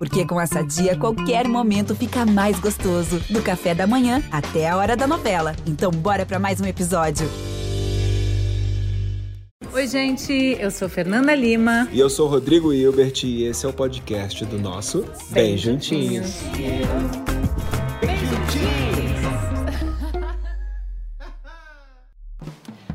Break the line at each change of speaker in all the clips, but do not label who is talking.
Porque com essa dia, qualquer momento fica mais gostoso. Do café da manhã até a hora da novela. Então, bora para mais um episódio.
Oi, gente, eu sou Fernanda Lima.
E eu sou Rodrigo Hilbert e esse é o podcast do nosso Bem, Bem Juntinhos. Juntinhos.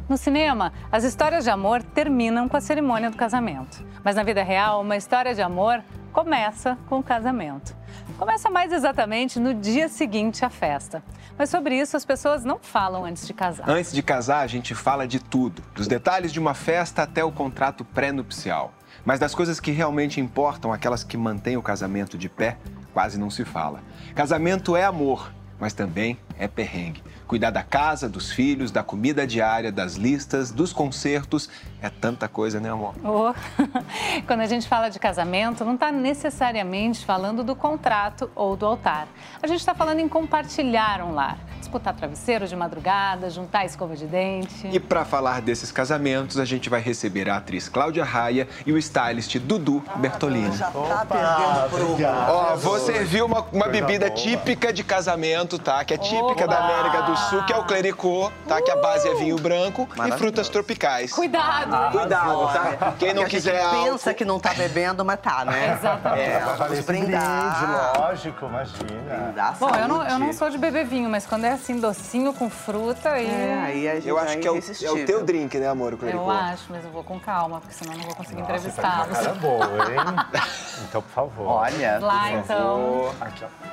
No cinema, as histórias de amor terminam com a cerimônia do casamento. Mas na vida real, uma história de amor começa com o casamento. Começa mais exatamente no dia seguinte à festa. Mas sobre isso as pessoas não falam antes de casar.
Antes de casar, a gente fala de tudo, dos detalhes de uma festa até o contrato pré-nupcial. Mas das coisas que realmente importam, aquelas que mantêm o casamento de pé, quase não se fala. Casamento é amor, mas também é perrengue. Cuidar da casa, dos filhos, da comida diária, das listas, dos concertos. É tanta coisa, né, amor?
Oh. Quando a gente fala de casamento, não está necessariamente falando do contrato ou do altar. A gente está falando em compartilhar um lar disputar travesseiro de madrugada, juntar escova de dente.
E para falar desses casamentos, a gente vai receber a atriz Cláudia Raia e o stylist Dudu ah, Bertolini.
Já tá perdendo pro
Ó, vou servir uma, uma bebida boa. típica de casamento, tá? Que é típica Opa. da América do Sul, que é o clericô, tá? Que a base é vinho branco e frutas tropicais.
Cuidado.
Ah, Cuidado, tá? Quem não quiser
a gente pensa que não tá bebendo, mas tá, né?
Exatamente. É,
brindar. lógico, imagina.
Brindar Bom, eu não, eu não sou de beber vinho, mas quando é assim, docinho com fruta e.
É, aí a gente
Eu acho que é o, é o, teu drink, né, amor? O
eu acho, mas eu vou com calma, porque senão não vou conseguir entrevistá-los.
Cara boa, hein? Então, por favor.
Olha.
Lá, então.
Aqui, ó.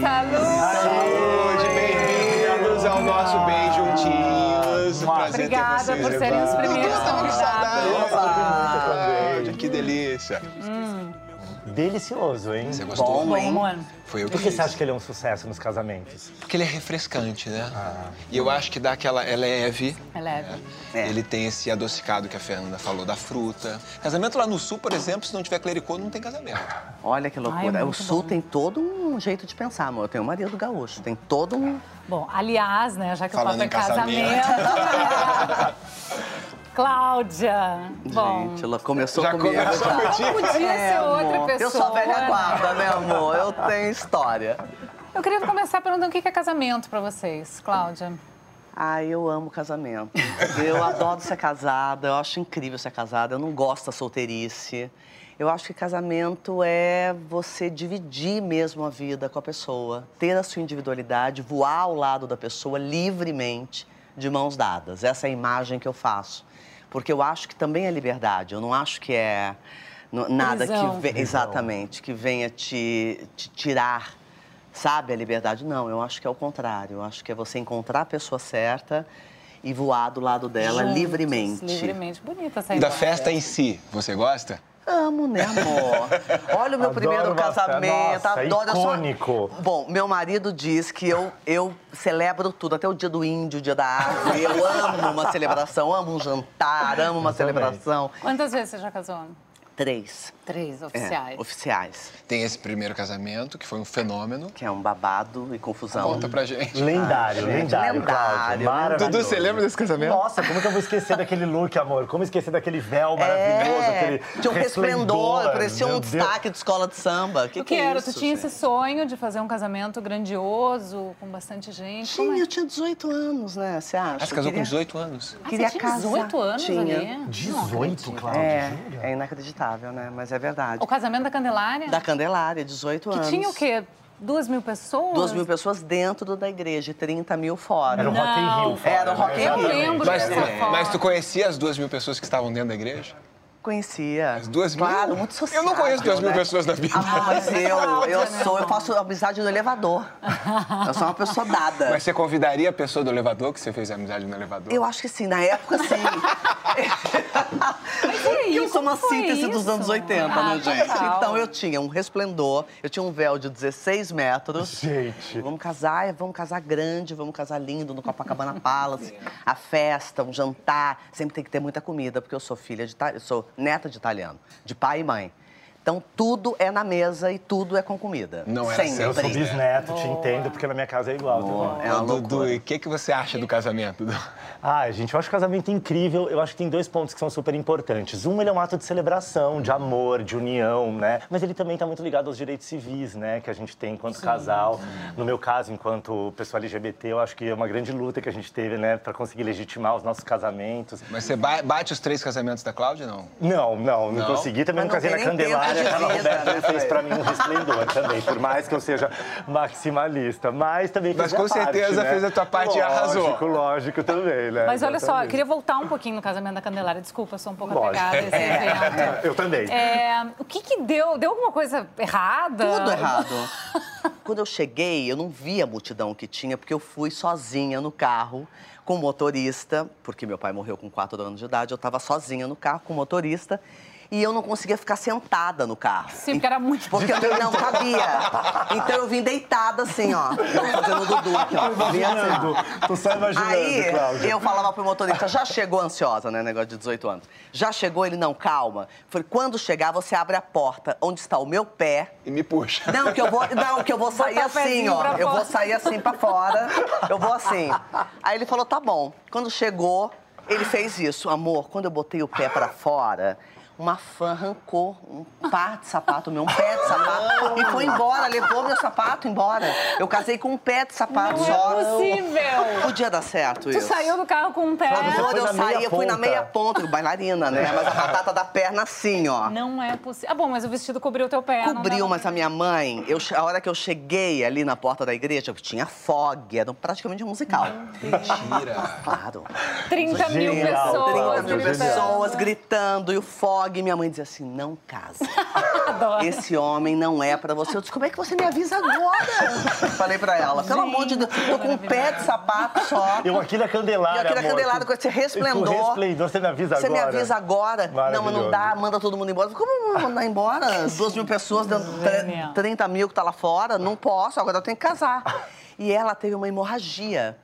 Saúde!
Saúde! Bem-vindos ao nosso Bem Juntinhos.
Prazer Obrigada por serem os primeiros
convidados. Que delícia.
Hum. Delicioso, hein?
Você gostou?
Bom, hein? Bom,
Foi eu
Por que você acha que ele é um sucesso nos casamentos?
Porque ele é refrescante, né? Ah. E eu acho que dá aquela... É leve.
É leve.
É. Ele tem esse adocicado que a Fernanda falou, da fruta. Casamento lá no Sul, por exemplo, se não tiver clericô, não tem casamento.
Olha que loucura. Ai, o Sul bom. tem todo um jeito de pensar, amor. Eu tenho o marido gaúcho, tem todo um...
Bom, aliás, né, já que Falando o papo é casamento... casamento Cláudia.
Bom, Gente, ela começou
já
comigo.
Começou já.
Podia ser é, outra
amor.
pessoa.
Eu sou velha guarda, né, amor? Eu tenho história.
Eu queria começar perguntando o que é casamento para vocês, Cláudia.
Ah, eu amo casamento. Eu adoro ser casada, eu acho incrível ser casada, eu não gosto da solteirice. Eu acho que casamento é você dividir mesmo a vida com a pessoa, ter a sua individualidade, voar ao lado da pessoa livremente, de mãos dadas. Essa é a imagem que eu faço porque eu acho que também é liberdade. Eu não acho que é nada Prisão. que exatamente que venha te, te tirar, sabe, a liberdade. Não, eu acho que é o contrário. Eu acho que é você encontrar a pessoa certa e voar do lado dela Juntos, livremente.
Livremente, bonita essa
E da festa em si, você gosta?
Amo, né, amor? Olha o meu
adoro
primeiro casamento,
nossa, adoro. Icônico.
Sou... Bom, meu marido diz que eu, eu celebro tudo, até o dia do índio, o dia da árvore. Eu amo uma celebração, amo um jantar, amo uma eu celebração.
Também. Quantas vezes você já casou?
Três.
Três oficiais.
É, oficiais.
Tem esse primeiro casamento, que foi um fenômeno.
Que é um babado e confusão.
Conta pra gente.
Lendário, ah, lendário, lendário. Cláudio,
Dudu, você lembra desse casamento?
Nossa, como que eu vou esquecer daquele look, amor? Como esquecer daquele véu maravilhoso, é, aquele
Tinha um resplendor, parecia um Deus. destaque de escola de samba. Que
o
que, que
era?
Isso,
tu tinha gente? esse sonho de fazer um casamento grandioso, com bastante gente?
Tinha,
é?
eu tinha 18 anos, né? Você acha?
Ah, você casou queria... com 18 anos?
Ah,
queria
você tinha 18 anos
tinha.
ali?
18, Cláudia?
É, é inacreditável, né? Mas é verdade.
O casamento da Candelária?
Da Candelária, 18
que
anos.
Que tinha o quê? Duas mil pessoas?
Duas mil pessoas dentro da igreja, 30 mil fora.
Era o Rock in Rio fora.
Era o Rock in Rio.
Eu lembro
mas,
dessa
mas tu conhecia as duas mil pessoas que estavam dentro da igreja?
Conhecia.
As duas mil?
Claro, muito social.
Eu não conheço duas mil
né?
pessoas na vida.
Ah, mas eu, eu sou, eu faço amizade no elevador. Eu sou uma pessoa dada.
Mas você convidaria a pessoa do elevador que você fez amizade no elevador?
Eu acho que sim, na época sim.
Mas e aí,
eu sou uma síntese
isso?
dos anos 80,
ah,
né, gente?
Total.
Então eu tinha um resplendor, eu tinha um véu de 16 metros.
Gente.
Vamos casar, vamos casar grande, vamos casar lindo no Copacabana Palace. A festa, um jantar, sempre tem que ter muita comida, porque eu sou filha de eu sou neta de italiano, de pai e mãe. Então tudo é na mesa e tudo é com comida.
Não era
Sempre.
Eu sou bisneto, te entendo, porque na minha casa é igual. também.
É uma
Dudu, e o que, que você acha do casamento?
Ai, gente, eu acho o casamento incrível. Eu acho que tem dois pontos que são super importantes. Um, ele é um ato de celebração, de amor, de união, né? Mas ele também está muito ligado aos direitos civis, né? Que a gente tem enquanto casal. No meu caso, enquanto pessoa LGBT, eu acho que é uma grande luta que a gente teve, né? Para conseguir legitimar os nossos casamentos.
Mas você ba- bate os três casamentos da Cláudia, não?
Não, não, não,
Não?
consegui. Também não
não
casei na Candelária.
De
A Carla
vida,
Roberta
né,
fez pra mim um resplendor também, por mais que eu seja maximalista. Mas também
Mas
fiz a
com
parte,
certeza
né?
fez a tua parte e
lógico,
arrasou.
Lógico, lógico também, né?
Mas olha só, eu queria voltar um pouquinho no casamento da Candelária. Desculpa, eu sou um pouco
Lógico.
apegada a esse evento.
Eu também.
É, o que que deu? Deu alguma coisa errada?
Tudo errado. Quando eu cheguei, eu não vi a multidão que tinha, porque eu fui sozinha no carro com o motorista, porque meu pai morreu com 4 anos de idade, eu estava sozinha no carro com o motorista. E eu não conseguia ficar sentada no carro.
Sim, porque era muito...
Porque eu não cabia. Então eu vim deitada assim, ó. Eu fazendo o Dudu aqui, ó. Assim, ó.
Tô só imaginando,
Aí
Cláudia.
eu falava pro motorista, já chegou ansiosa, né? Negócio de 18 anos. Já chegou, ele não, calma. Falei, quando chegar, você abre a porta onde está o meu pé.
E me puxa.
Não, que eu vou, não, que eu vou sair assim, ó. Eu vou sair assim pra fora. Eu vou assim. Aí ele falou, tá bom. Quando chegou, ele fez isso. Amor, quando eu botei o pé pra fora, uma fã arrancou um par de sapato meu, um pé de sapato, e foi embora, levou meu sapato embora. Eu casei com um pé de sapato
Não
só.
é possível!
Podia dar certo
Tu
isso.
saiu do carro com um pé.
Quando eu saí, eu fui na meia ponta, bailarina, né? Mas a batata da perna assim, ó.
Não é possível. Ah, bom, mas o vestido cobriu o teu pé. não
Cobriu, mas a minha mãe, eu, a hora que eu cheguei ali na porta da igreja, tinha fog, era praticamente um musical.
Mentira.
Claro.
30 mil pessoas.
30 mil pessoas gritando e o fog. E minha mãe dizia assim: não casa.
Adoro.
Esse homem não é pra você. Eu disse: como é que você me avisa agora? Falei pra ela: pelo amor de Deus, tô com um pé de sapato só.
Eu aqui na Candelária,
E aqui na
amor,
Candelária, com esse resplendor.
Com resplendor, você me avisa
Você
agora.
me avisa agora? Não, mas não dá, manda todo mundo embora. Como eu vou mandar embora? Duas mil pessoas dentro de
Genial.
30 mil que tá lá fora? Não posso, agora eu tenho que casar. E ela teve uma hemorragia.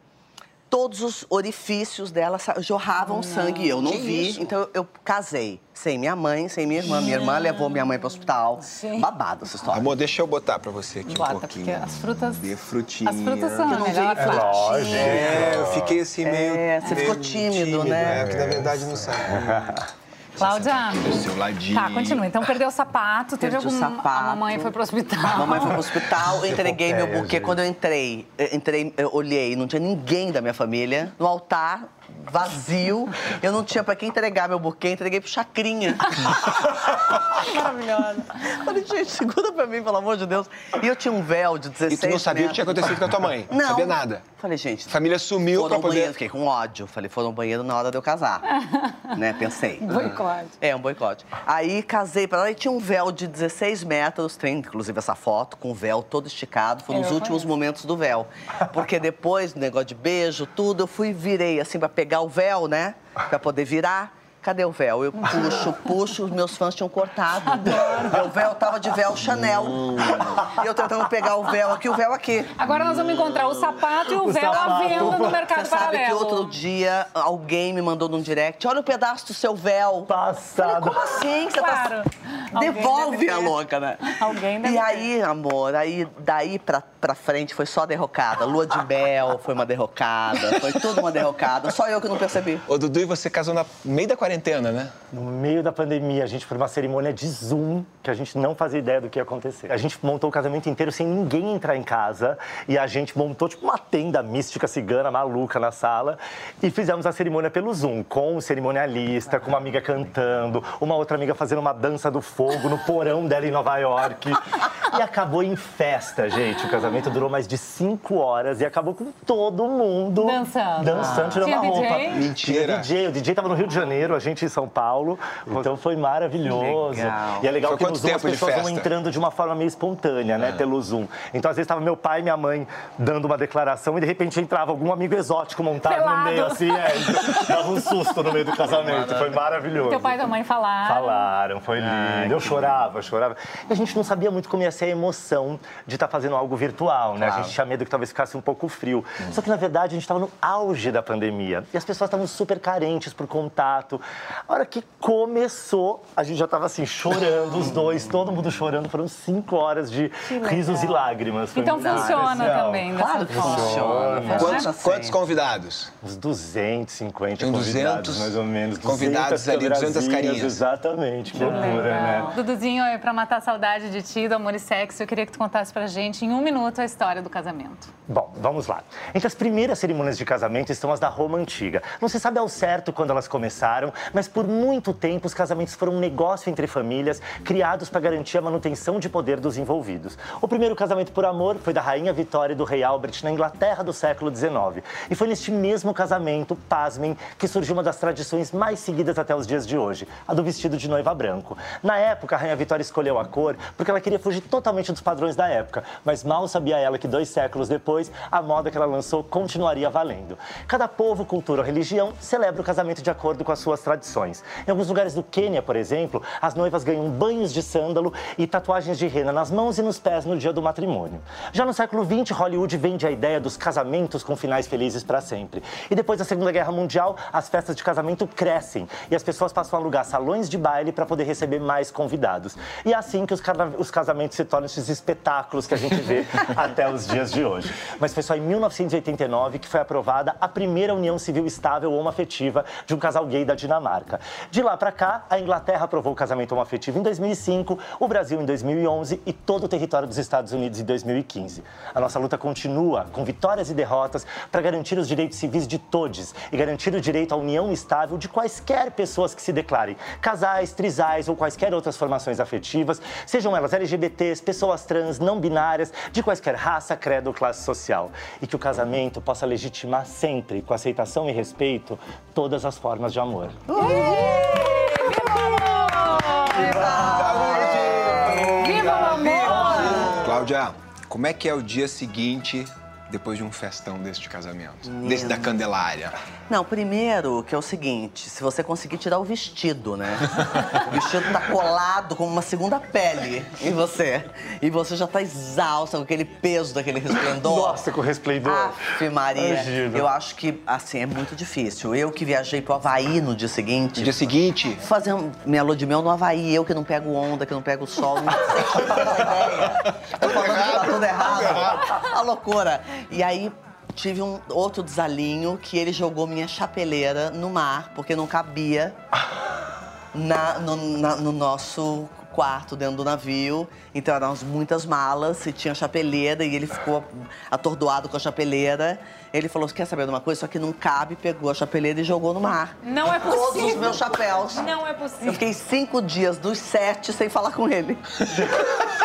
Todos os orifícios dela jorravam sangue. Eu não
Que
vi.
isso?
Então eu, casei sem minha mãe, sem minha irmã. Minha irmã levou minha mãe pro hospital.
Sim.
Babado essa história.
Amor, deixa eu botar pra você aqui
Bota,
um pouquinho.
porque as frutas-
De frutinha.
As frutas são
Eu não
melhor parte.
lógico.
É, eu fiquei assim meio.
É, você
meio
ficou tímido, né?
É, porque na verdade não sabe.
Cláudia.
Do seu ladinho.
Tá, continua. Então perdeu o sapato, teve algum. A
sapato.
mamãe foi pro hospital.
A mamãe foi pro hospital, eu entreguei meu buquê. Quando eu entrei, eu entrei, eu olhei, não tinha ninguém da minha família. No altar, vazio. Eu não tinha pra quem entregar meu buquê, entreguei pro Chacrinha.
Maravilhosa.
Falei, gente, segura pra mim, pelo amor de Deus. E eu tinha um véu de 16
E tu não sabia o que tinha acontecido com a tua mãe?
Não.
sabia nada.
Falei, gente,
A família sumiu
foram
pra
ao banheiro.
poder.
Fiquei com ódio. Falei, foram ao banheiro na hora de eu casar. né, pensei.
Boicote.
É, um boicote. Aí casei pra ela e tinha um véu de 16 metros, tem inclusive essa foto, com o véu todo esticado. Foi
Eu
nos últimos
conheço.
momentos do véu. Porque depois, negócio de beijo, tudo, eu fui virei assim pra pegar o véu, né? Pra poder virar. Cadê o véu? Eu puxo, puxo, os meus fãs tinham cortado. Meu véu tava de véu Chanel. E eu tentando pegar o véu aqui, o véu aqui.
Agora nós vamos encontrar o sapato e o,
O
véu à
sapato.
venda no mercado
Você sabe
paralelo.
que outro dia alguém me mandou num direct, olha o pedaço do seu véu. Falei,
Passado.
como assim? Você
Claro.
tá... Devolve a louca, né?
Alguém deve
E
ter.
aí, amor, aí daí pra, pra frente foi só derrocada. Lua de mel foi uma derrocada, foi tudo uma derrocada. Só eu que não percebi.
Ô, Dudu, e você casou no meio da quarentena, né?
No meio da pandemia, a gente foi numa cerimônia de Zoom que a gente não fazia ideia do que ia acontecer. A gente montou o casamento inteiro sem ninguém entrar em casa e a gente montou tipo uma tenda mística cigana maluca na sala e fizemos a cerimônia pelo Zoom, com o cerimonialista, com uma amiga cantando, uma outra amiga fazendo uma dança do fogo no porão dela em Nova York. E acabou em festa, gente. O casamento durou mais de cinco horas e acabou com todo mundo
Dançando.
dançando, tirando a roupa.
DJ?
Mentira.
Tinha DJ, o DJ tava no Rio de Janeiro, a gente em São Paulo. Então foi maravilhoso.
Legal.
E é legal
Foi
que no Zoom as pessoas vão entrando de uma forma meio espontânea, né, pelo Zoom. Então às vezes tava meu pai e minha mãe dando uma declaração e de repente entrava algum amigo exótico montado
Pelado.
no meio, assim, é. Dava um susto no meio do casamento. Foi maravilhoso.
Teu pai e tua mãe falaram.
Falaram, foi lindo. eu chorava, chorava. E a gente não sabia muito como ia ser a emoção de estar tá fazendo algo virtual, né? Claro. A gente tinha medo que talvez ficasse um pouco frio. Hum. Só que, na verdade, a gente estava no auge da pandemia e as pessoas estavam super carentes por contato. A hora que começou, a gente já estava assim, chorando, os dois, todo mundo chorando. Foram cinco horas de risos e lágrimas.
Foi então funciona também.
Claro que funciona. funciona.
Quantos, quantos, convidados?
Uns 250
Tem
convidados,
200
mais ou menos.
Convidados ali, 200 carinhas.
Exatamente, que loucura, né?
Duduzinho, para matar a saudade de ti, do amor e sexo, eu queria que tu contasse pra gente, em um minuto, a história do casamento.
Bom, vamos lá. Entre as primeiras cerimônias de casamento estão as da Roma Antiga. Não se sabe ao certo quando elas começaram, mas por muito tempo os casamentos foram um negócio entre famílias, criados para garantir a manutenção de poder dos envolvidos. O primeiro casamento por amor foi da Rainha Vitória e do Rei Albert na Inglaterra do século XIX. E foi neste mesmo casamento, pasmem, que surgiu uma das tradições mais seguidas até os dias de hoje, a do vestido de noiva branco. Na época, a Rainha Vitória escolheu a cor porque ela queria fugir totalmente dos padrões da época, mas mal sabia ela que dois séculos depois, a moda que ela lançou continuaria valendo. Cada povo, cultura ou religião celebra o casamento de acordo com as suas tradições. Em alguns lugares do Quênia, por exemplo, as noivas ganham banhos de sândalo e tatuagens de rena nas mãos e nos pés no dia do matrimônio. Já no século XX, Hollywood vende a ideia dos casamentos com finais felizes para sempre. E depois da Segunda Guerra Mundial, as festas de casamento crescem e as pessoas passam a alugar salões de baile para poder receber mais convidados. E é assim que os, os casamentos se tornam esses espetáculos que a gente vê até os dias de hoje. Mas foi só em 1989 que foi aprovada a primeira união civil estável homoafetiva de um casal gay da Dinamarca. De lá para cá, a Inglaterra aprovou o casamento homoafetivo em 2005, o Brasil em 2011 e todo o território dos Estados Unidos em 2015. A nossa luta continua com vitórias e derrotas para garantir os direitos civis de todos e garantir o direito à união estável de quaisquer pessoas que se declarem casais, trisais ou quaisquer outras formações afetivas, sejam elas LGBTs, pessoas trans, não binárias, de quaisquer raça, credo ou classe social. E que o casamento possa legitimar sempre, com aceitação e respeito, todas as formas de amor.
Viva o amor!
Cláudia, como é que é o dia seguinte depois de um festão desse de casamento? Desse da Candelária?
Não, primeiro que é o seguinte, se você conseguir tirar o vestido, né? o vestido tá colado como uma segunda pele em você. E você já tá exausta com aquele peso daquele resplendor.
Nossa, com o resplendor.
Aff, Maria. Imagina. Eu acho que, assim, é muito difícil. Eu que viajei pro Havaí no dia seguinte.
No dia seguinte?
Fazer minha lua de mel no Havaí. Eu que não pego onda, que não pego sol. Não sei ideia. Tô falando que tá tudo errado. A loucura. E aí, tive um outro desalinho que ele jogou minha chapeleira no mar, porque não cabia na, no, na, no nosso quarto dentro do navio. Então eram muitas malas e tinha chapeleira e ele ficou atordoado com a chapeleira. Ele falou: quer saber de uma coisa? Só que não cabe, pegou a chapeleira e jogou no mar.
Não é possível.
Todos os meus chapéus.
Não é possível.
Eu fiquei cinco dias dos sete sem falar com ele.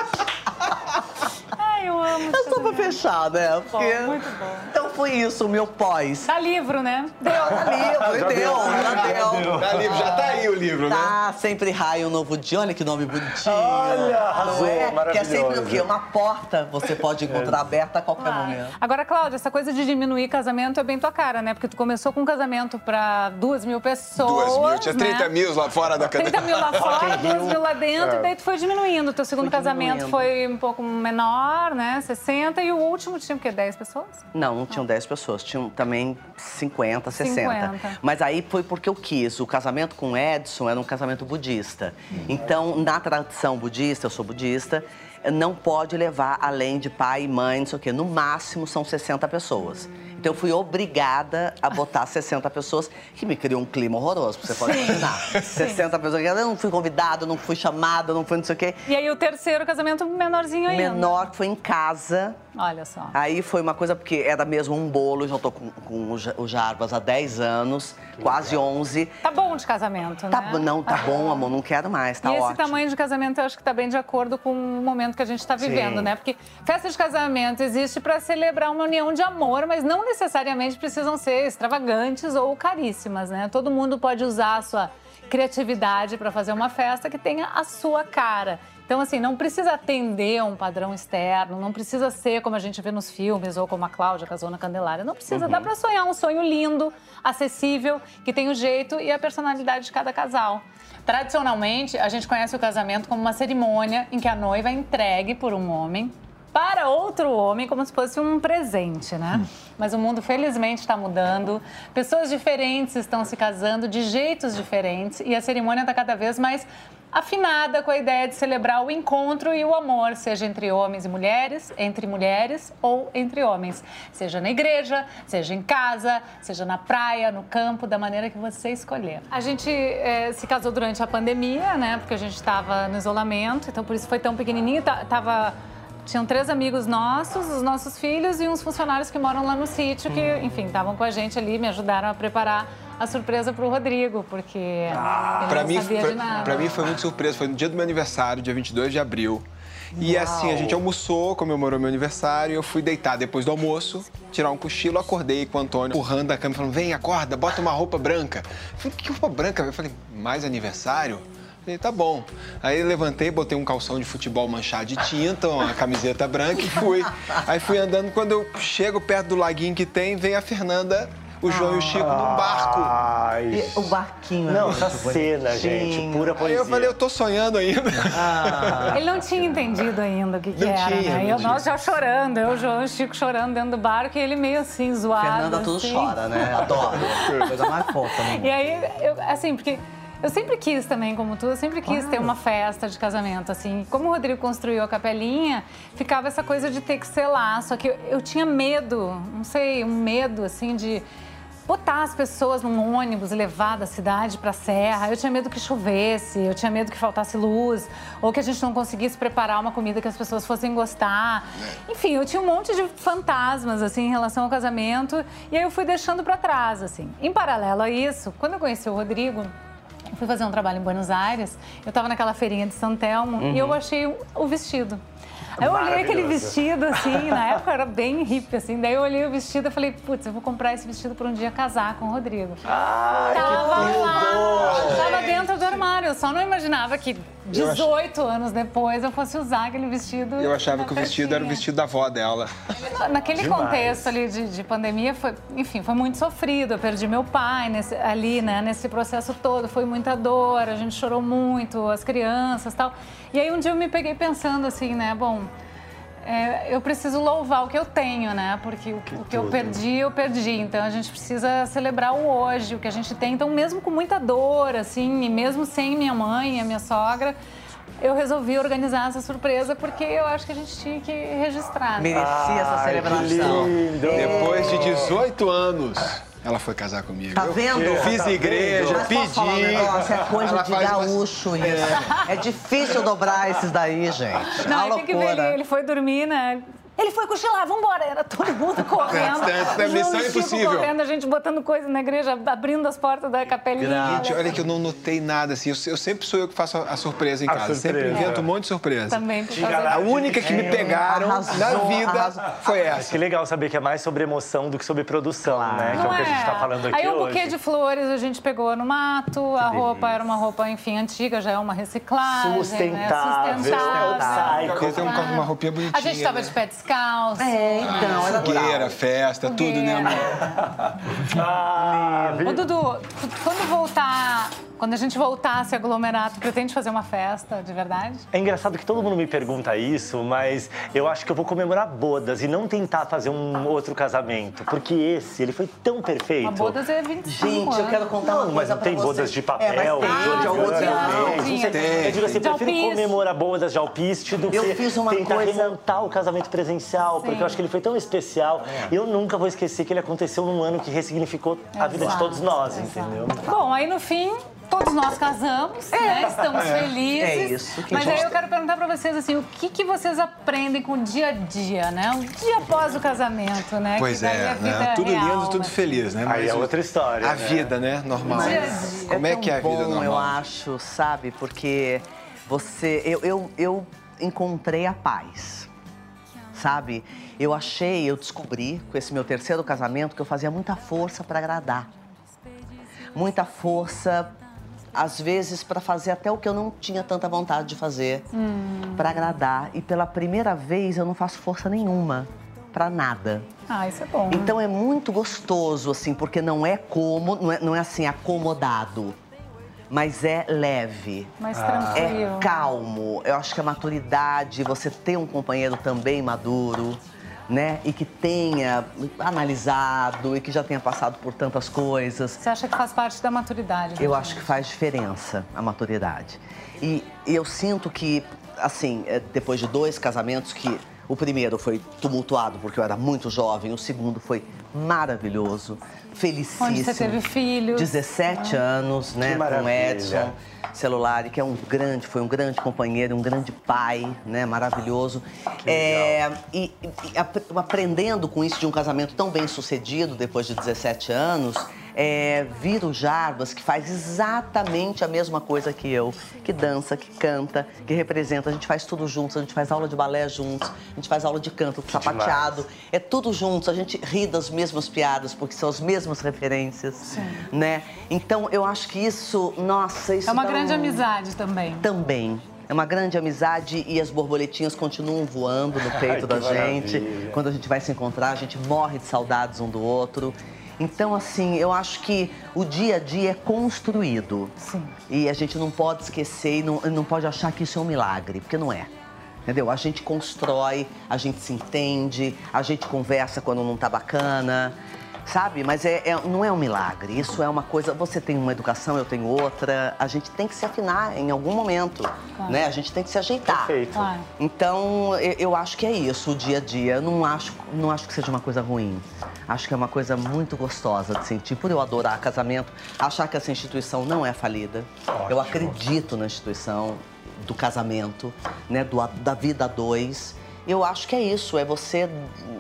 amo.
É só pra fechar, né?
Porque... Bom, muito bom.
Foi isso, o meu pós.
Dá livro, né?
Deu. Dá livro, já deu, deu, já deu.
Dá livro, já tá aí o livro,
tá,
né?
Tá, sempre raio um novo dia. Olha que nome bonitinho.
Olha, arrasou,
é, Que é sempre o quê? Uma porta você pode encontrar é. aberta a qualquer claro. momento.
Agora, Cláudia, essa coisa de diminuir casamento é bem tua cara, né? Porque tu começou com um casamento pra duas mil pessoas.
Duas mil, tinha 30
né?
mil lá fora da cadeia.
30 mil lá fora, duas mil lá dentro, é. e daí tu foi diminuindo. O teu segundo casamento foi um pouco menor, né? 60, e o último tinha o quê? 10 pessoas?
Não, não tinham 10 pessoas. Tinham também 50, 60. 50. Mas aí foi porque eu quis. O casamento com Edson era um casamento budista. Então, na tradição budista, eu sou budista, não pode levar além de pai, mãe, não sei o quê. No máximo são 60 pessoas. Então eu fui obrigada a botar 60 pessoas, que me criou um clima horroroso, você pode imaginar. 60 pessoas, eu não fui convidada, não fui chamada, não fui não sei o quê.
E aí o terceiro casamento menorzinho ainda?
Menor, que foi em casa.
Olha só.
Aí foi uma coisa, porque era mesmo um bolo, já tô com, com o Jarbas há 10 anos, quase 11.
Tá bom de casamento,
tá,
né?
Não, tá bom, amor, não quero mais, tá
e
ótimo.
esse tamanho de casamento eu acho que tá bem de acordo com o momento que a gente tá vivendo, Sim. né? Porque festa de casamento existe para celebrar uma união de amor, mas não necessariamente precisam ser extravagantes ou caríssimas, né? Todo mundo pode usar a sua criatividade para fazer uma festa que tenha a sua cara. Então, assim, não precisa atender a um padrão externo, não precisa ser como a gente vê nos filmes ou como a Cláudia casou na Candelária. Não precisa, dá pra sonhar um sonho lindo, acessível, que tem o jeito e a personalidade de cada casal. Tradicionalmente, a gente conhece o casamento como uma cerimônia em que a noiva é entregue por um homem para outro homem como se fosse um presente, né? Mas o mundo felizmente está mudando, pessoas diferentes estão se casando de jeitos diferentes e a cerimônia está cada vez mais afinada com a ideia de celebrar o encontro e o amor, seja entre homens e mulheres, entre mulheres ou entre homens, seja na igreja, seja em casa, seja na praia, no campo, da maneira que você escolher. A gente eh, se casou durante a pandemia, né? Porque a gente estava no isolamento, então por isso foi tão pequenininho, ta- tava tinham três amigos nossos, os nossos filhos e uns funcionários que moram lá no sítio, que, enfim, estavam com a gente ali, me ajudaram a preparar a surpresa para o Rodrigo, porque ele
Pra
não
mim,
sabia
foi,
de nada.
pra mim foi muito surpresa. Foi no dia do meu aniversário, dia 22 de abril. E assim, a gente almoçou, comemorou meu aniversário, eu fui deitar depois do almoço, tirar um cochilo, acordei com o Antônio empurrando a cama, falando, vem, acorda, bota uma roupa branca. Eu falei, que roupa branca? Eu falei, mais aniversário? Falei, tá bom. Aí levantei, botei um calção de futebol manchado de tinta, uma camiseta branca e fui. Aí fui andando, quando eu chego perto do laguinho que tem, vem a Fernanda, o João e o Chico num barco.
Ai.
O barquinho.
Não,
é
essa cena, gente, pura
Aí
poesia.
eu falei, eu tô sonhando ainda.
Ele não tinha entendido ainda o que, que
Não
era,
tinha,
né?
não
E eu,
tinha.
nós já chorando, eu, o João e o Chico chorando dentro do barco e ele meio assim, zoado.
Fernanda tudo
assim.
chora, né? Adoro. Coisa mais fofa, né?
E aí, eu, assim, porque eu sempre quis também, como tu, eu sempre quis ter uma festa de casamento, assim. Como o Rodrigo construiu a capelinha, ficava essa coisa de ter que selar. Só que eu, eu tinha medo, não sei, um medo, assim, de botar as pessoas num ônibus e levar da cidade para a serra. Eu tinha medo que chovesse, eu tinha medo que faltasse luz, ou que a gente não conseguisse preparar uma comida que as pessoas fossem gostar. Enfim, eu tinha um monte de fantasmas assim em relação ao casamento, e aí eu fui deixando para trás assim. Em paralelo a isso, quando eu conheci o Rodrigo, eu fui fazer um trabalho em Buenos Aires, eu estava naquela feirinha de São Telmo e eu achei o- vestido. Aí eu olhei aquele vestido, assim, na época era bem hippie, assim. Daí eu olhei o vestido e falei, putz, eu vou comprar esse vestido para um dia casar com o Rodrigo.
Ai,
Tava lá, tava dentro do armário. Eu só não imaginava que 18 anos depois eu fosse usar aquele vestido.
Eu achava que o vestido era o vestido da avó dela.
Naquele
Demais.
contexto ali de, de pandemia, foi, enfim, foi muito sofrido. Eu perdi meu pai nesse- ali, né, nesse processo todo. Foi muita dor, a gente chorou muito, as crianças tal. E aí um dia eu me peguei pensando assim, né, bom, é, eu preciso louvar o que eu tenho, né? Porque o, o que eu perdi, eu perdi. Então a gente precisa celebrar o hoje, o que a gente tem. Então, mesmo com muita dor, assim, e mesmo sem minha mãe e a minha sogra, eu resolvi organizar essa surpresa porque eu acho que a gente tinha que registrar. né?
Merecia essa
que
celebração.
lindo.
Depois de 18 anos, ela foi casar comigo.
Tá
Eu
vendo?
Fiz
Tá
igreja,
falar um
pedi.
negócio? É coisa
Ela
de
faz umas-
gaúcho isso. É difícil dobrar esses daí, gente.
Não, tem que ver, ele, ele foi dormir, né? Ele foi cochilar, vambora. Era todo mundo correndo.
É, é, é
João
missão
Chico
impossível.
correndo, a gente botando coisa na igreja, abrindo as portas da capelinha.
Gente, olha que eu não notei nada assim. Eu, eu sempre sou eu que faço a, a surpresa em
A
casa. Sempre
surpresa.
invento um monte de surpresa.
Também.
A única que me pegaram
Arrasou,
na vida
arrasou.
foi
Mas
essa.
que legal saber que é mais sobre emoção do que sobre produção, né? Que é o que a gente tá falando aqui
Aí o
hoje.
buquê de flores a gente pegou no mato, a roupa era uma roupa, enfim, antiga, já é uma reciclagem.
Sustentável,
Né? Sustentável.
bonitinha.
A gente tava
né?
de pé descalço.
É, então, era
Fogueira, festa, tudo, né, amor?
Ah,
Ô, Dudu, quando voltar, quando a gente voltar a se aglomerar, tu pretende fazer uma festa de verdade?
É engraçado que todo mundo me pergunta isso, mas eu acho que eu vou comemorar bodas e não tentar fazer um outro casamento. Porque esse, ele foi tão perfeito.
Uma bodas é 25
Gente, eu
anos.
quero contar
Não,
uma
mas
coisa
não
pra
tem
vocês.
bodas de
É,
papel,
mas tem,
de
de
origami. você-
Tem.
Eu digo assim,
De
prefiro
alpiste.
comemorar bodas de alpiste do
Eu
que
fiz uma
tentar
coisa-
remontar o casamento presencial, porque
Sim.
eu acho que ele foi tão especial. E eu nunca vou esquecer que ele aconteceu num ano que ressignificou a vida de
Exato,
todos nós,
exato.
entendeu?
Bom, aí no fim, todos nós casamos, né? Estamos felizes.
É isso
Mas aí eu quero perguntar pra vocês assim, o que, que vocês aprendem com o dia a dia, né? O dia após o casamento, né?
Pois é, né? Tudo
real,
lindo, tudo
assim.
feliz, né?
Aí
Mas
é
o-
outra história.
A
né?
vida, né? Normal.
Mas
Como é que é a vida
bom,
normal?
eu acho, sabe? Porque você... Eu, eu, eu encontrei a paz, sabe? Eu achei, eu descobri com esse meu terceiro casamento que eu fazia muita força para agradar. Muita força às vezes para fazer até o que eu não tinha tanta vontade de fazer, hum. para agradar. E pela primeira vez eu não faço força nenhuma para nada.
Ah, isso é bom.
Então é muito gostoso, assim, porque não é como, não é, não é assim, acomodado. Mas é leve.
Mais tranquilo.
É calmo. Eu acho que a maturidade, você ter um companheiro também maduro, né? E que tenha analisado e que já tenha passado por tantas coisas.
Você acha que faz parte da maturidade?
Eu acho que faz diferença a maturidade. E, e eu sinto que, assim, é, depois de dois casamentos que o primeiro foi tumultuado porque eu era muito jovem, o segundo foi maravilhoso, felicíssimo.
Onde você teve filhos.
17 ah. anos, né, com Edson Celulari, que é um grande, foi um grande companheiro, um grande pai, né, maravilhoso. É, e, e aprendendo com isso de um casamento tão bem sucedido depois de 17 anos, é, vira o Jarbas, que faz exatamente a mesma coisa que eu, que dança, que canta, que representa. A gente faz tudo juntos, a gente faz aula de balé juntos, a gente faz aula de canto, que sapateado. Demais. É tudo juntos, a gente ri das mesmas piadas, porque são as mesmas referências, Sim. né? Então, eu acho que isso, nossa, isso
É uma grande um... amizade também.
Também. É uma grande amizade e as borboletinhas continuam voando no peito Ai, da gente. Maravilha. Quando a gente vai se encontrar, a gente morre de saudades um do outro. Então, assim, eu acho que o dia a dia é construído.
Sim.
E a gente não pode esquecer e não, não pode achar que isso é um milagre, porque não é. Entendeu? A gente constrói, a gente se entende, a gente conversa quando não tá bacana, sabe? Mas é, é, não é um milagre. Isso é uma coisa. Você tem uma educação, eu tenho outra. A gente tem que se afinar em algum momento, claro. né? A gente tem que se ajeitar.
Perfeito. Claro.
Então, eu, eu, acho que é isso, o dia a dia. Eu não acho, não acho que seja uma coisa ruim. Acho que é uma coisa muito gostosa de sentir. Por eu adorar casamento, achar que essa instituição não é falida. Ótimo. Eu acredito na instituição do casamento, né, do, da vida a dois. Eu acho que é isso, é você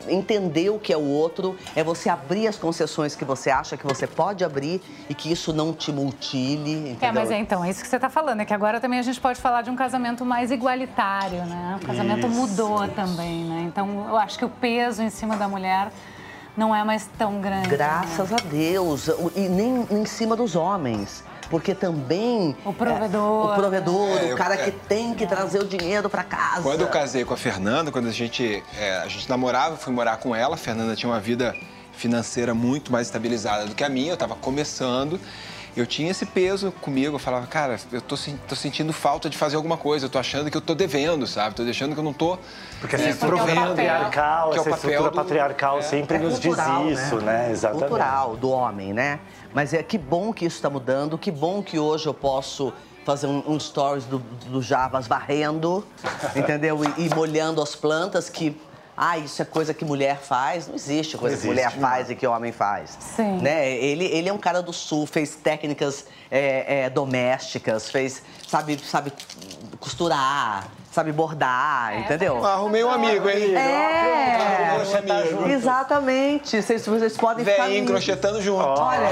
entender o que é o outro, é você abrir as concessões que você acha que você pode abrir e que isso não te mutile. Entendeu?
É, mas é então, é isso que você está falando, é que agora também a gente pode falar de um casamento mais igualitário, né? O casamento isso, mudou isso. também, né? Então eu acho que o peso em cima da mulher não é mais tão grande.
Graças
né?
a Deus. E nem em cima dos homens. Porque também.
O provedor.
É, o provedor, é, o cara eu, que tem que trazer o dinheiro para casa.
Quando eu casei com a Fernanda, quando a gente, é, a gente namorava, fui morar com ela, a Fernanda tinha uma vida financeira muito mais estabilizada do que a minha, eu estava começando eu tinha esse peso comigo. Eu falava, cara, eu tô, tô, sentindo falta de fazer alguma coisa. Eu tô achando que eu tô devendo, sabe? Tô deixando que eu não tô.
Porque essa estrutura patriarcal, essa estrutura patriarcal é. sempre é nos cultural, diz isso, né? né?
Exatamente. Cultural do homem, né? Mas é que bom que isso está mudando, que bom que hoje eu posso fazer um, um stories do, do Javas varrendo, entendeu? E, e molhando as plantas que ah, isso é coisa que mulher faz. Não existe coisa existe, que mulher não. faz e que homem faz.
Sim.
Né? Ele, ele é um cara do sul, fez técnicas é, é, domésticas, fez, sabe, sabe costurar, sabe bordar, é, entendeu?
Ah, arrumei um amigo, hein?
É, exatamente. Vocês, vocês podem
ficar... Vem crochetando junto.
Olha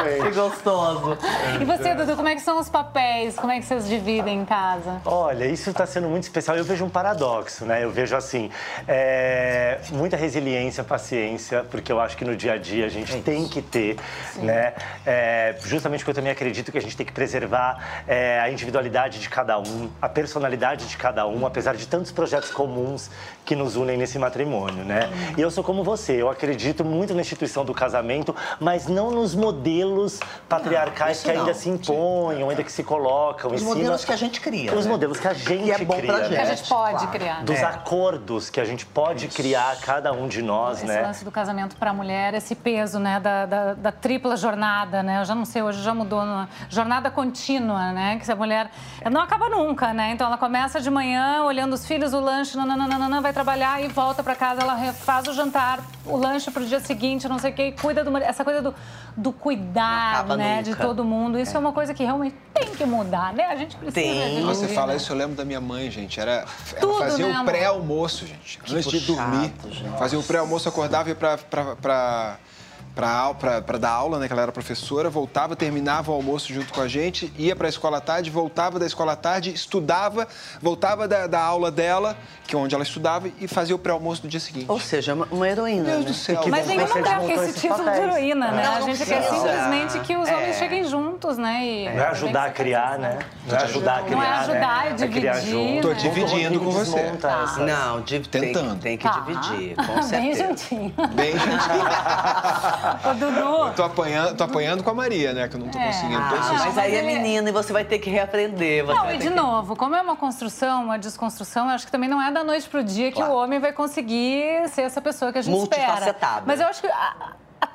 aí, que gostoso.
E você, Dudu, como é que são os papéis? Como é que vocês dividem em casa?
Olha, isso está sendo muito especial. Eu vejo um paradoxo, né? Eu vejo, assim, é... muita resiliência, paciência, porque eu acho que no dia a dia a gente é tem que ter, Sim. né? É... justamente porque eu também acredito que a gente tem que preservar é, a individualidade de cada um, a personalidade de cada um, apesar de tantos projetos comuns que nos unem nesse matrimônio, né? E eu sou como você, eu acredito muito na instituição do casamento, mas não nos modelos patriarcais não, que ainda não. se impõem, ainda que se colocam
Os modelos
cima...
que a gente cria.
Os né? modelos que a gente
que é bom
cria.
Pra gente.
Que a gente pode claro. criar.
Dos
é.
acordos que a gente pode Isso. criar, cada um de nós,
esse
né?
Esse lance do casamento para a mulher, esse peso, né, da, da, da, tripla jornada, né? Eu já não sei, hoje já mudou. Jornada contínua, né? Que se a mulher... Não acaba nunca, né? Então ela começa de manhã, olhando os filhos, o lanche, nananana, vai trabalhar e volta para casa, ela faz o jantar, o lanche para o dia seguinte, não sei o quê, cuida do essa coisa do, do cuidar, né, nunca. de todo mundo. Isso é. é. uma coisa que realmente tem que mudar, né? A gente precisa. Tem.
Você fala né? isso, eu lembro da minha mãe, gente. Era Tudo, ela fazia né, o pré-almoço, gente, antes de dormir. Chato, fazia o pré-almoço, acordava e ia para para dar aula, né? Que ela era professora, voltava, terminava o almoço junto com a gente, ia para a escola à tarde, voltava da escola à tarde, estudava, voltava da, da aula dela, que é onde ela estudava, e fazia o pré-almoço no dia seguinte.
Ou seja, uma- uma heroína.
Deus
né?
do céu.
Mas
você
mulher quer
desmontou
esse título de heroína, né?
Não,
a
não
gente quer simplesmente que os homens
É.
cheguem juntos, né? E
Não é ajudar a criar, né? Não é ajudar a criar,
Não é ajudar,
né?
é
criar
dividir,
junto.
Tô
Como que o
dividindo com você.
Tá.
essas-
Não,
Tentando.
tem que
Tá.
dividir, com
Bem
certeza.
juntinho.
Bem, gente.
Ô, Dudu,
tô apanhando, tô apanhando com a Maria, né? Que eu não tô
É.
conseguindo.
Ah,
Tô
mas aí é menina e você vai ter que reaprender. Você
Não, e de
que-
novo, como é uma construção, uma desconstrução, eu acho que também não é da noite pro dia que o homem vai conseguir ser essa pessoa que a gente espera.
Multifacetado.
Mas eu acho que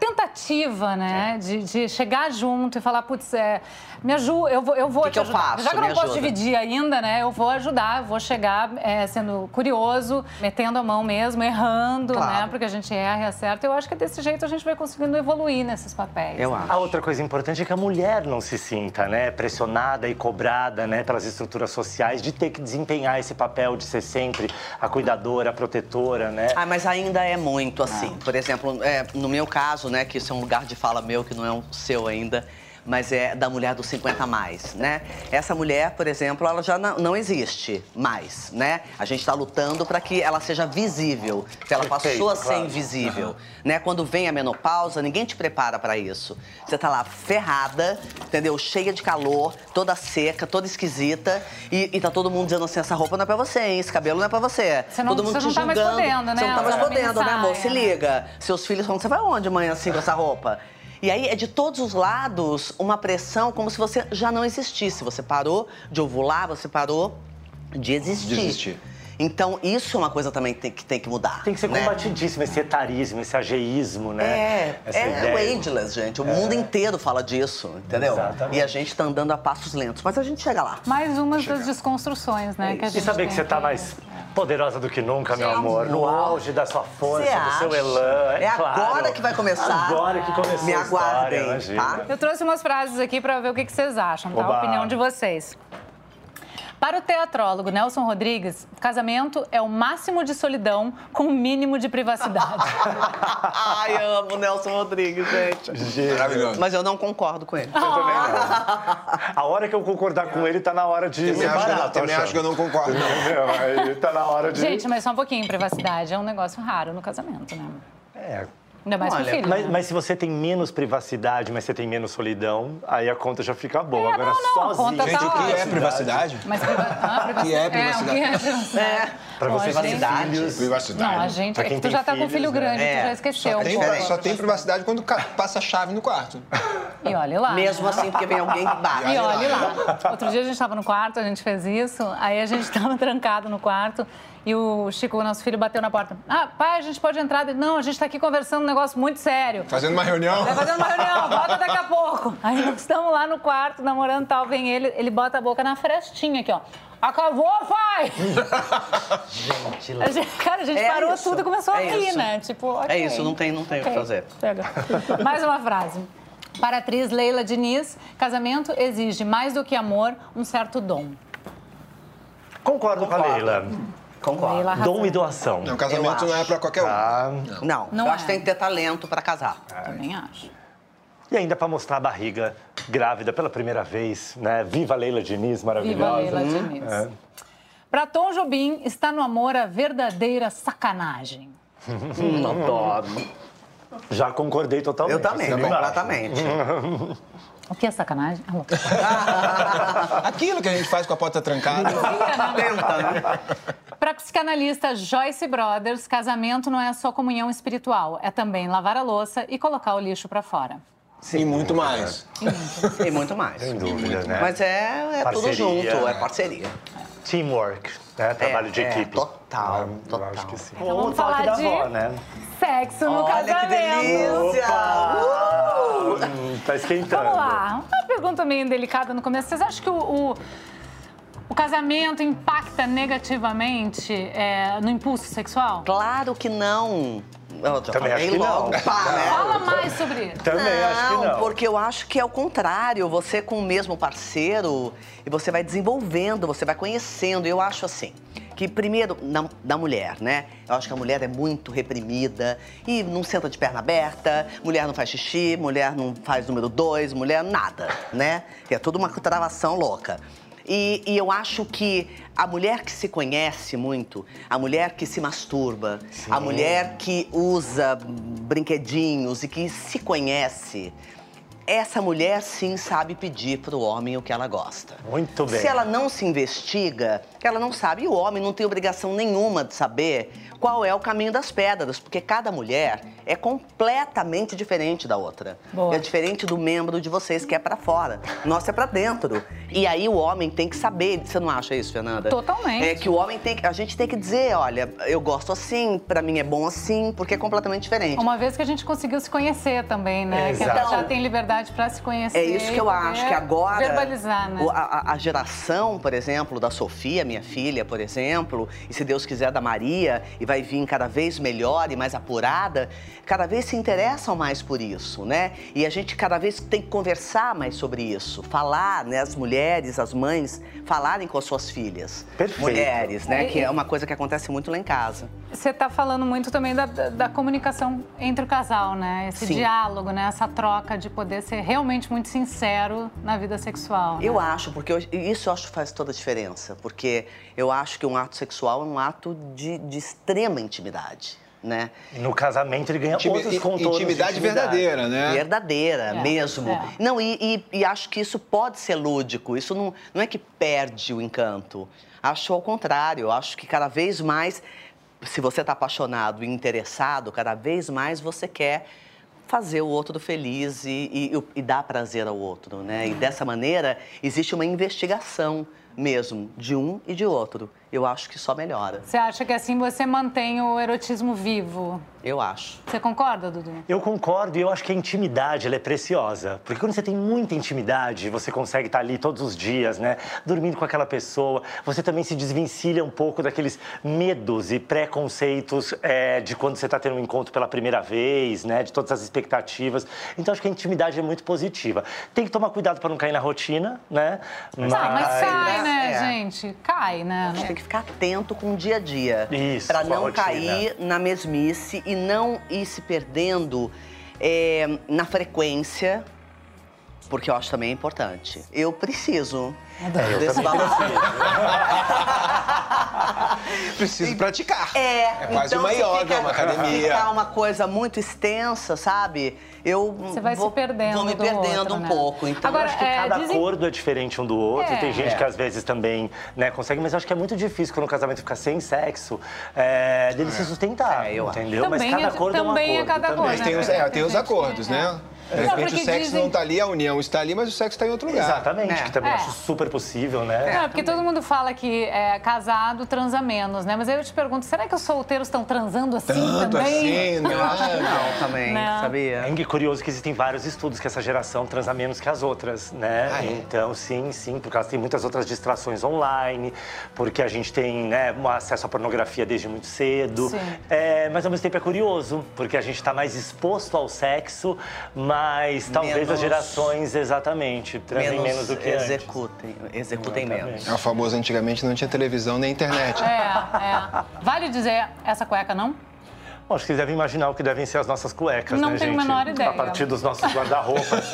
tentativa, né, de, de chegar junto e falar, putz, é, me ajuda, eu vou, eu vou
Que
te
que eu
ajudar.
faço?
Já que eu não
Me
posso
ajuda.
dividir ainda, né, eu vou ajudar, eu vou chegar é, sendo curioso, metendo a mão mesmo, errando,
Claro.
né, porque a gente erra e acerta. Eu acho que desse jeito a gente vai conseguindo evoluir nesses papéis.
Eu
né?
acho.
A outra coisa importante é que a mulher não se sinta, né, pressionada e cobrada, né, pelas estruturas sociais de ter que desempenhar esse papel de ser sempre a cuidadora, a protetora, né?
Ah, mas ainda é muito assim. Por exemplo, é, no meu caso, né, que isso é um lugar de fala meu, que não é o seu ainda, mas é da mulher dos 50 a mais, né? Essa mulher, por exemplo, ela já não, não existe mais, né? A gente está lutando para que ela seja visível, que ela
Perfeito,
passou a ser
claro.
invisível, né? Quando vem a menopausa, ninguém te prepara para isso. Você tá lá ferrada, entendeu? Cheia de calor, toda seca, toda esquisita, e, e tá todo mundo dizendo assim, essa roupa não é para você, hein? Esse cabelo não é para você.
Você não-
todo mundo
você
te
não tá mais
julgando.
podendo, né?
Você não tá mais
Usar
podendo, né, amor? Se liga. Seus filhos falam, você vai onde amanhã assim com essa roupa? E aí é de todos os lados uma pressão como se você já não existisse. Você parou de ovular, você parou de existir.
De existir.
Então, isso é uma coisa também que tem que, tem que mudar.
Tem que ser
né?
combatidíssimo, esse etarismo, esse ageísmo, né?
É,
Essa
é
ideia.
o ageless, gente. O mundo inteiro fala disso, entendeu?
Exatamente.
E a gente tá andando a passos lentos. Mas a gente chega lá.
Mais uma das desconstruções, né? que a
E
gente
saber que você tá mais poderosa do que nunca, meu
Gente,
amor. No
amor.
auge da sua força, do seu elan. É,
É
claro.
agora que vai começar.
Agora que começou
Me
a história,
aguardem, tá?
Eu trouxe umas frases aqui para ver o que, que vocês acham, tá?
Oba.
A opinião de vocês. Para o teatrólogo Nelson Rodrigues, casamento é o máximo de solidão com o mínimo de privacidade.
Ai, amo o Nelson Rodrigues, gente.
Maravilhoso.
Mas eu não concordo com ele.
Eu também não. A hora que eu concordar com ele, tá na hora de
Também acho, que eu
separar,
também
achando.
acho que eu não concordo. não.
Não, aí tá na hora de...
Gente, mas só um pouquinho, privacidade é um negócio raro no casamento, né?
É.
Ainda mais com
Olha,
filho.
Mas,
né?
mas se você tem menos privacidade, mas você tem menos solidão, aí a conta já fica boa.
É,
Agora,
não, não, a
sozinho...
conta tá
Gente, o que é privacidade?
Mas priva... ah, privacidade.
Que é privacidade?
É, é privacidade?
Pra você
gente-
filhos...
Privacidade.
Não, a gente.
Pra
É
quem
que tu
tem
já tá com
filhos,
filho
né?
grande, tu
É,
já esqueceu.
Tem-
um pouco.
só tem privacidade quando passa a chave no quarto.
E olha lá.
Mesmo assim, porque vem alguém que bate.
E olha lá. Outro dia a gente estava no quarto, a gente fez isso, aí a gente estava trancado no quarto e o Chico, o nosso filho, bateu na porta. Ah, pai, a gente pode entrar? Não, a gente está aqui conversando um negócio muito sério.
Fazendo uma reunião.
Vai fazendo uma reunião, volta daqui a pouco. Aí nós estamos lá no quarto, namorando e tal, vem ele, ele bota a boca na frestinha aqui, ó. Acabou, pai!
Gente,
A gente- cara, a gente
É
parou
isso,
tudo e começou a
é
rir,
isso.
né? Tipo, ok.
É isso, não tem- não tem o que fazer.
Chega. Mais uma frase. Para a atriz Leila Diniz, casamento exige mais do que amor, um certo dom.
Concordo, com a
Concordo.
Leila.
Concordo.
Dom e doação.
Não, casamento não é pra qualquer um.
Ah,
Não,
Não
eu
é.
acho que tem que ter talento pra casar.
Também acho.
E ainda para mostrar a barriga grávida pela primeira vez, né? Viva a Leila Diniz,
Viva
maravilhosa.
Leila Diniz.
É.
Para Tom Jobim, está no amor a verdadeira sacanagem.
Hum, adoro.
Já concordei totalmente.
Eu também, completamente.
O que é sacanagem? Ah.
Aquilo que a gente faz com a porta trancada.
Tenta, né?
Para psicanalista Joyce Brothers, casamento não é só comunhão espiritual, é também lavar a louça e colocar o lixo para fora.
E muito mais.
E muito mais.
Sem dúvida, né?
Mas é, é tudo junto, é parceria.
Teamwork, né? Trabalho de
é,
equipe.
total,
Eu
total.
acho que sim.
Então vamos falar
da
de-
avó, né?
Sexo no
Olha que
casamento.
delícia! Uh!
Hum, tá esquentando.
Vamos lá. Uma pergunta meio delicada no começo. Vocês acham que o, o, o casamento impacta negativamente é, no impulso sexual?
Claro que não. Eu já
Também acho que não.
logo, pá, né?
Fala mais sobre isso.
Também acho que não.
porque eu acho que é o contrário. Você com o mesmo parceiro e você vai desenvolvendo, você vai conhecendo. Eu acho assim. que primeiro, na, da mulher, né? Eu acho que a mulher é muito reprimida e não senta de perna aberta, mulher não faz xixi, mulher não faz número dois, mulher nada, né? É toda uma travação louca. E, e, eu acho que a mulher que se conhece muito, a mulher que se masturba, Sim. a mulher que usa brinquedinhos e que se conhece, essa mulher sim sabe pedir para o homem o que ela gosta.
Muito bem.
Se ela não se investiga, ela não sabe. E o homem não tem obrigação nenhuma de saber qual é o caminho das pedras, porque cada mulher é completamente diferente da outra. Boa. É diferente do membro de vocês que é para fora. Nossa é para dentro. E aí o homem tem que saber. Você não acha isso, Fernanda?
Totalmente.
É que o homem tem que. A gente tem que dizer, olha, eu gosto assim, para mim é bom assim, porque é completamente diferente.
Uma vez que a gente conseguiu se conhecer também, né? Exato. Que já tem liberdade para se conhecer.
É isso que eu acho, que agora.
Verbalizar, né?
A, a geração, por exemplo, da Sofia, minha filha, por exemplo, e se Deus quiser da Maria, e vai vir cada vez melhor e mais apurada, cada vez se interessam mais por isso, né? E a gente cada vez tem que conversar mais sobre isso, falar, né? As mulheres, as mães, falarem com as suas filhas.
Perfeito.
Mulheres, né? Que é uma coisa que acontece muito lá em casa.
Você está falando muito também da, da, comunicação entre o casal, né? Esse Sim. diálogo, né? Essa troca de poder ser realmente muito sincero na vida sexual.
Eu né? acho, porque eu, isso eu acho que faz toda a diferença. Porque eu acho que um ato sexual é um ato de, de extrema intimidade. Né?
No casamento ele ganha Intimi outros contornos
intimidade, verdadeira, né?
Verdadeira, é, mesmo. É. Não, e, e, e, acho que isso pode ser lúdico. Isso não, não é que perde o encanto. Acho ao contrário. Acho que cada vez mais, se você está apaixonado e interessado, cada vez mais você quer fazer o outro feliz e, e, e dar prazer ao outro, né? E dessa maneira existe uma investigação mesmo de um e de outro eu acho que só melhora.
Você acha que assim você mantém o erotismo vivo?
Eu acho.
Você concorda, Dudu?
Eu concordo e eu acho que a intimidade ela é preciosa. Porque quando você tem muita intimidade, você consegue estar ali todos os dias, né? Dormindo com aquela pessoa, você também se desvencilha um pouco daqueles medos e preconceitos é, de quando você está tendo um encontro pela primeira vez, né? De todas as expectativas. Então acho que a intimidade é muito positiva. Tem que tomar cuidado para não cair na rotina, né?
Mas... Ah, mas cai, né, é. gente? Cai, né?
Que ficar atento com o dia a dia.
Isso.
Para não cair na mesmice e não ir se perdendo é, na frequência porque eu acho também importante. Eu preciso
é, eu desse
balanceo. preciso praticar.
É,
é quase então, uma yoga, fica, uma academia.
Ficar uma coisa muito extensa, sabe? eu
Você vai
vou,
se perdendo
vou me perdendo
outro,
um
né?
pouco. Então,
Agora, acho que é, cada dizem... acordo é diferente um do outro. É. Tem gente que às vezes também né, consegue, mas eu acho que é muito difícil quando o casamento fica sem sexo, é, dele se sustentar, é, entendeu?
Também
mas cada
é,
acordo
é um acordo.
É
cada acordo
mas tem os, é, tem os acordos, né? De repente o sexo dizem... não está ali, a união está ali, mas o sexo está em outro lugar.
Exatamente,
é.
que também é. acho super possível, né?
É, porque todo mundo fala que é, casado transa menos, né? Mas aí eu te pergunto, será que os solteiros estão transando assim
Tanto
também?
assim, não.
Eu acho que não também, não. sabia?
É curioso que existem vários estudos que essa geração transa menos que as outras, né?
Ah, é?
Então, sim, sim, porque elas têm muitas outras distrações online, porque a gente tem né, um acesso à pornografia desde muito cedo.
Sim.
É, mas ao mesmo tempo é curioso, porque a gente está mais exposto ao sexo, mas talvez talvez as gerações, exatamente, transem menos, menos, do que
executem,
antes.
Executem menos.
É o famoso, antigamente não tinha televisão nem internet.
É, é. Vale dizer essa cueca não?
Bom, acho que vocês devem imaginar o que devem ser as nossas cuecas,
não
né,
tenho
gente?
a menor ideia.
A partir dos nossos guarda-roupas.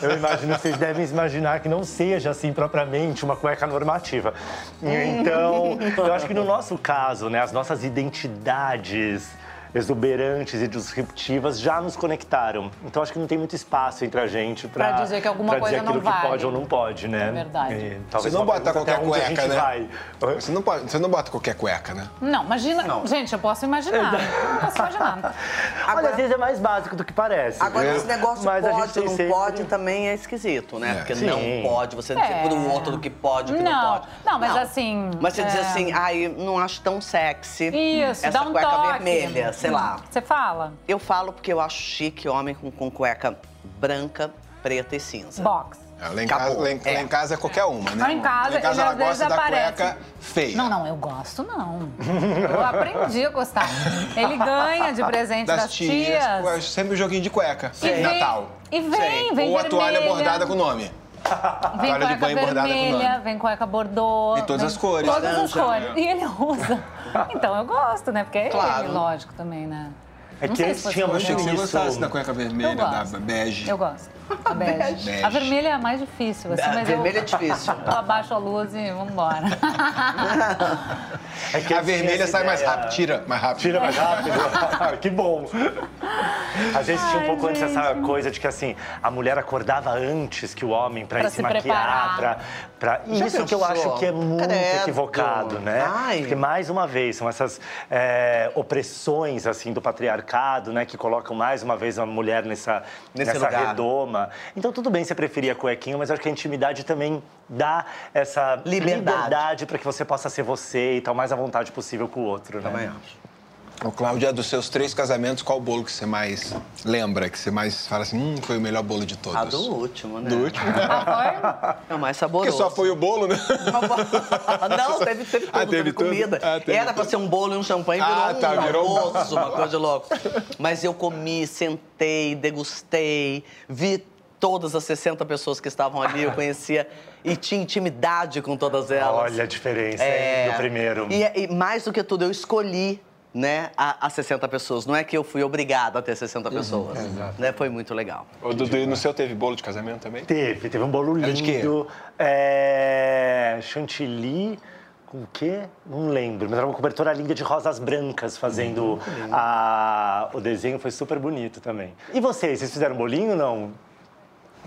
eu imagino que vocês devem imaginar que não seja, assim, propriamente uma cueca normativa. Então, eu acho que no nosso caso, né, as nossas identidades exuberantes e disruptivas já nos conectaram. Então acho que não tem muito espaço entre a gente para
dizer que alguma
coisa
não
vale. que pode ou não pode, né?
É verdade.
E, você não bota qualquer cueca, né?
Vai.
Você não, pode, você não bota qualquer cueca, né?
Não, imagina. Não. Gente, eu posso imaginar. não posso imaginar.
Agora, Olha, às vezes é mais básico do que parece.
Agora, esse negócio Mas pode, não sempre... pode também é esquisito, né? É. Porque Sim. não pode você dizer é. pro outro que pode, que não, não pode.
Não, mas não. assim.
Mas você é... dizer assim, ai, não acho tão sexy.
Isso,
essa
dá um
cueca
toque.
vermelha, sei lá.
Você fala?
Eu falo porque eu acho chique homem com, com cueca branca, preta e cinza.
Box.
É, lá, em casa, lá, em, é. lá, em, casa, é qualquer uma, né?
Lá em casa, lá em casa
ela
às vezes
gosta
aparece.
da cueca feia.
Não, não, eu gosto não. Eu aprendi a gostar. Ele ganha de presente das, das tias.
tias. Sempre um joguinho de cueca.
E
Natal.
E vem, vem
Ou
vermelha.
a toalha bordada com o nome.
Vem
Toalha de banho bordada com
vermelha,
nome.
vem cueca bordô.
Em todas
vem
as cores.
Todas as cores. E ele usa. Então eu gosto, né? Porque é
Claro.
ele, lógico, também, né?
É
Não
que antes tinha muito
Achei que você
isso.
gostasse da cueca vermelha,
Eu
da bege.
Eu gosto. A bege.
Bege.
A vermelha é a mais difícil, assim,
A
mas
vermelha
eu,
é difícil.
eu abaixo a luz e vambora.
É que
A
antes tinha
vermelha sai mais
ideia-
rápido, tira mais rápido.
Tira mais rápido? que bom. A gente tinha um
Ai,
pouco antes
gente.
essa coisa de que, assim, a mulher acordava antes que o homem pra,
Pra
ir se,
se
maquiar,
preparar.
pra... pra... Isso que eu acho que é muito
Credo.
equivocado, né?
Ai.
Porque, mais uma vez, são essas é, opressões, assim, do patriarcado, né? Que colocam, mais uma vez, a mulher nessa,
Nesse
nessa
lugar.
redoma. Então, tudo bem você preferir a cuequinha, mas eu acho que a intimidade também dá essa
Liberdade.
liberdade para que você possa ser você e estar o mais à vontade possível com o outro, né?
Também acho.
Ô, Cláudia, dos seus três casamentos, qual bolo que você mais lembra? Que você mais fala assim, hum, foi o melhor bolo de todos?
A do último, né?
Do último?
Ah,
É o mais
Porque
saboroso.
só foi o bolo, né?
Não, teve, teve tudo,
Ah, teve
teve,
tudo?
comida.
Ah, teve
Era pra
tudo.
ser um bolo e um champanhe, virou
Ah, tá,
um
virou um-
almoço, uma coisa de louco. Mas eu comi, sentei, degustei, vi todas as 60 pessoas que estavam ali, eu conhecia e tinha intimidade com todas elas.
Olha a diferença
É.
hein, do primeiro.
E, e mais do que tudo, eu escolhi né, a- as 60 pessoas. Não é que eu fui obrigado a ter 60 pessoas. Né? Foi muito legal.
Ô, Dudu, e no seu teve bolo de casamento também?
Teve, teve um bolo
Era de quê?
lindo. É, chantilly com o quê? Não lembro, mas era uma cobertura linda de rosas brancas fazendo a- o desenho, foi super bonito também. E vocês, vocês fizeram bolinho ou não?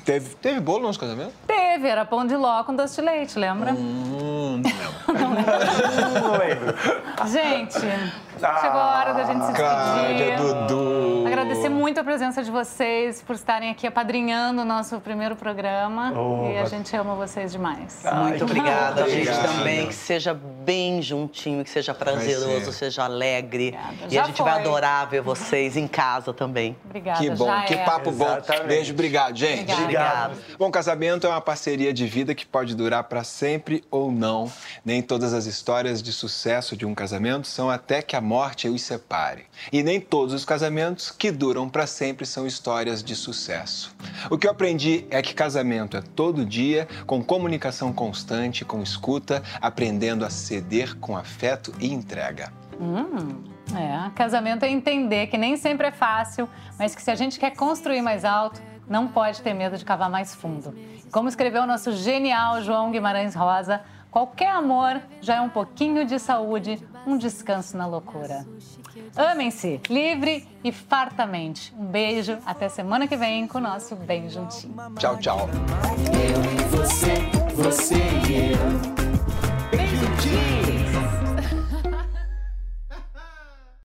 Teve, teve bolo no nosso casamento?
Teve, era pão de ló com doce de leite, lembra?
Hum, não lembro.
Não lembro.
Gente, chegou a hora da gente se
Cláudia,
despedir.
Dudu.
Agradecer muito a presença de vocês por estarem aqui apadrinhando o nosso primeiro programa.
Oh,
e a gente ama vocês demais.
Muito obrigada,
muito
gente, também. Que seja bem juntinho, que seja prazeroso, seja alegre.
Obrigada.
E
Já
a gente vai
foi.
adorar ver vocês em casa também.
Obrigada,
Que bom,
já
que
é.
papo bom.
Exatamente.
Beijo, obrigado, gente.
Obrigada.
Obrigado.
Bom, casamento é uma parceria de vida que pode durar para sempre ou não. Nem todas as histórias de sucesso de um casamento são até que a morte os separe. E nem todos os casamentos que duram para sempre são histórias de sucesso. O que eu aprendi é que casamento é todo dia, com comunicação constante, com escuta, aprendendo a ceder com afeto e entrega.
É, casamento é entender que nem sempre é fácil, mas que se a gente quer construir mais alto, não pode ter medo de cavar mais fundo. Como escreveu o nosso genial João Guimarães Rosa, qualquer amor já é um pouquinho de saúde, um descanso na loucura. Amem-se, livre e fartamente. Um beijo, até semana que vem com o nosso Bem Juntinho.
Tchau, tchau.
Eu e você, você e eu. Bem juntinho.